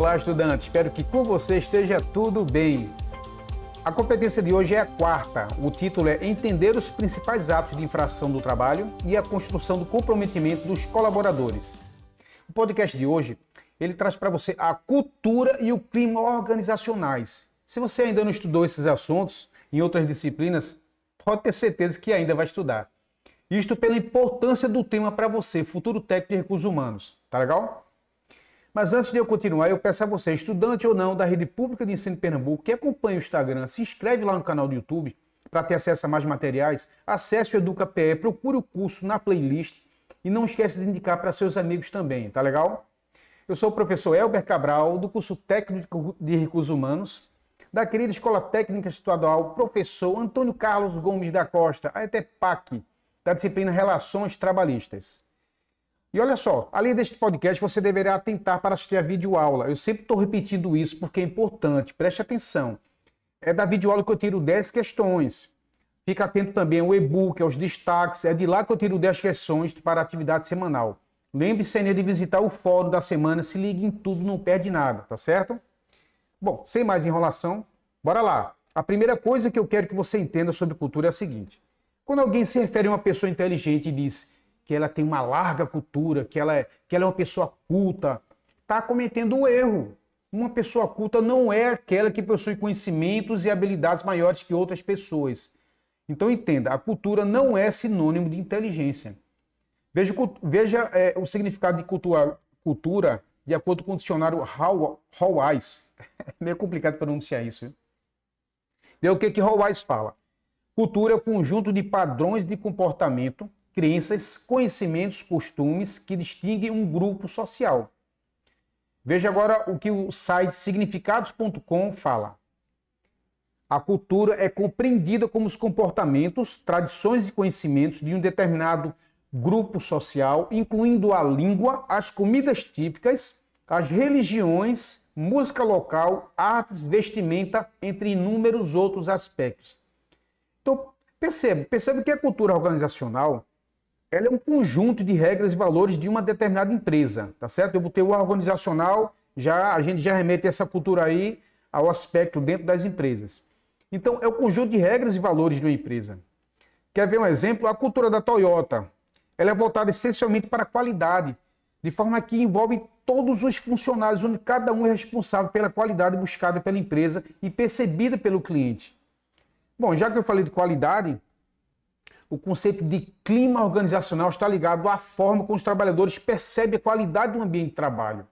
Olá, estudante. Espero que com você esteja tudo bem. A competência de hoje é a quarta. O título é Entender os principais atos de infração do trabalho e a construção do comprometimento dos colaboradores. O podcast de hoje, ele traz para você a cultura e o clima organizacionais. Se você ainda não estudou esses assuntos em outras disciplinas, pode ter certeza que ainda vai estudar. Isto pela importância do tema para você, futuro técnico de recursos humanos. Tá legal? Mas antes de eu continuar, eu peço a você, estudante ou não da Rede Pública de Ensino de Pernambuco, que acompanha o Instagram, se inscreve lá no canal do YouTube para ter acesso a mais materiais, acesse o EducaPE, procure o curso na playlist e não esqueça de indicar para seus amigos também, tá legal? Eu sou o professor Elber Cabral, do curso técnico de recursos humanos, da querida Escola Técnica Estadual, professor Antônio Carlos Gomes da Costa, a ETEPAC, da disciplina Relações Trabalhistas. E olha só, além deste podcast, você deverá atentar para assistir a videoaula. Eu sempre estou repetindo isso porque é importante, preste atenção. É da videoaula que eu tiro 10 questões. Fica atento também ao e-book, aos destaques. É de lá que eu tiro 10 questões para a atividade semanal. Lembre-se ainda de visitar o fórum da semana, se ligue em tudo, não perde nada, tá certo? Bom, sem mais enrolação, bora lá. A primeira coisa que eu quero que você entenda sobre cultura é a seguinte. Quando alguém se refere a uma pessoa inteligente e diz que ela tem uma larga cultura, que ela é, que ela é uma pessoa culta, está cometendo um erro. Uma pessoa culta não é aquela que possui conhecimentos e habilidades maiores que outras pessoas. Então entenda, a cultura não é sinônimo de inteligência. Veja, veja é, o significado de cultura, cultura de acordo com o dicionário Hallwise. É meio complicado pronunciar isso. Viu? E o que que Hallwise fala? Cultura é o conjunto de padrões de comportamento crenças, conhecimentos, costumes que distinguem um grupo social. Veja agora o que o site significados.com fala. A cultura é compreendida como os comportamentos, tradições e conhecimentos de um determinado grupo social, incluindo a língua, as comidas típicas, as religiões, música local, artes, vestimenta, entre inúmeros outros aspectos. Então, perceba, perceba que a cultura organizacional ela é um conjunto de regras e valores de uma determinada empresa, tá certo? Eu botei o organizacional, já a gente já remete essa cultura aí ao aspecto dentro das empresas. Então, é o conjunto de regras e valores de uma empresa. Quer ver um exemplo? A cultura da Toyota. Ela é voltada essencialmente para a qualidade, de forma que envolve todos os funcionários, onde cada um é responsável pela qualidade buscada pela empresa e percebida pelo cliente. Bom, já que eu falei de qualidade, o conceito de clima organizacional está ligado à forma como os trabalhadores percebem a qualidade do ambiente de trabalho.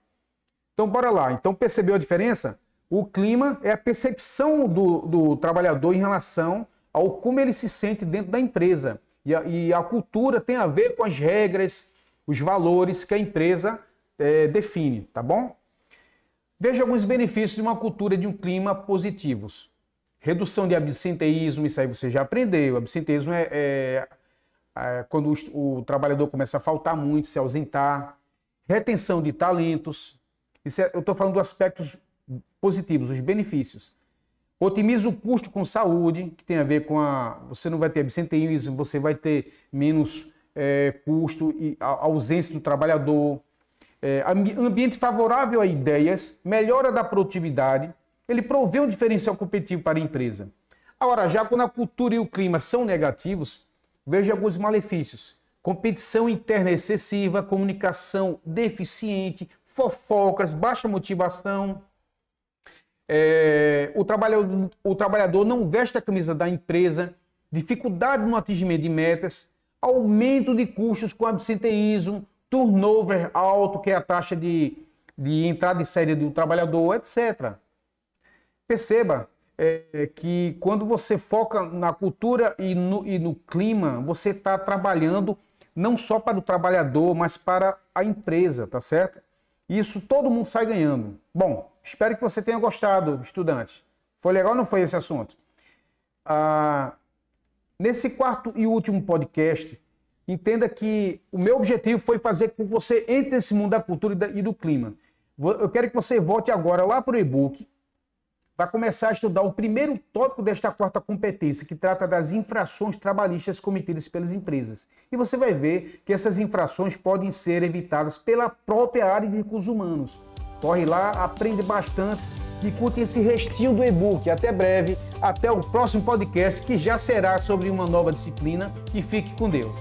Então, bora lá. Então, percebeu a diferença? O clima é a percepção do, do trabalhador em relação ao como ele se sente dentro da empresa. E a, e a cultura tem a ver com as regras, os valores que a empresa é, define, tá bom? Veja alguns benefícios de uma cultura de um clima positivos. Redução de absenteísmo, isso aí você já aprendeu. Absenteísmo é, é, é quando o, o, trabalhador começa a faltar muito, se ausentar. Retenção de talentos. Isso é, eu estou falando dos aspectos positivos, os benefícios. Otimiza o custo com saúde, que tem a ver com a. Você não vai ter absenteísmo, você vai ter menos é, custo e a ausência do trabalhador. É, ambiente favorável a ideias, melhora da produtividade, ele provê um diferencial competitivo para a empresa. Agora, já quando a cultura e o clima são negativos, veja alguns malefícios. Competição interna excessiva, comunicação deficiente, fofocas, baixa motivação. É, o, trabalhador, o trabalhador não veste a camisa da empresa, dificuldade no atingimento de metas, aumento de custos com absenteísmo, turnover alto, que é a taxa de, de entrada e saída do trabalhador, etc. Perceba é, que quando você foca na cultura e no, e no clima, você está trabalhando não só para o trabalhador, mas para a empresa, tá certo? Isso todo mundo sai ganhando. Bom, espero que você tenha gostado, estudante. Foi legal ou não foi esse assunto? Ah, nesse quarto e último podcast, entenda que o meu objetivo foi fazer com que você entre nesse mundo da cultura e do clima. Eu quero que você volte agora lá para o e-book, vai começar a estudar o primeiro tópico desta quarta competência, que trata das infrações trabalhistas cometidas pelas empresas. E você vai ver que essas infrações podem ser evitadas pela própria área de recursos humanos. Corre lá, aprende bastante e curte esse restinho do e-book. Até breve, até o próximo podcast que já será sobre uma nova disciplina e fique com Deus.